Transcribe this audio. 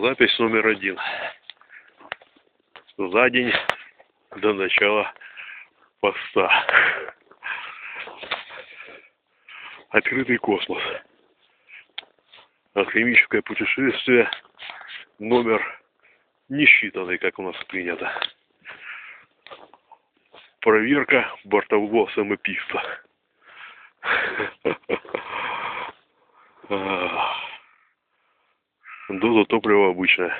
Запись номер один. За день до начала поста. Открытый космос. Алхимическое путешествие номер несчитанный, как у нас принято. Проверка бортового самописца. Доза топлива обычная.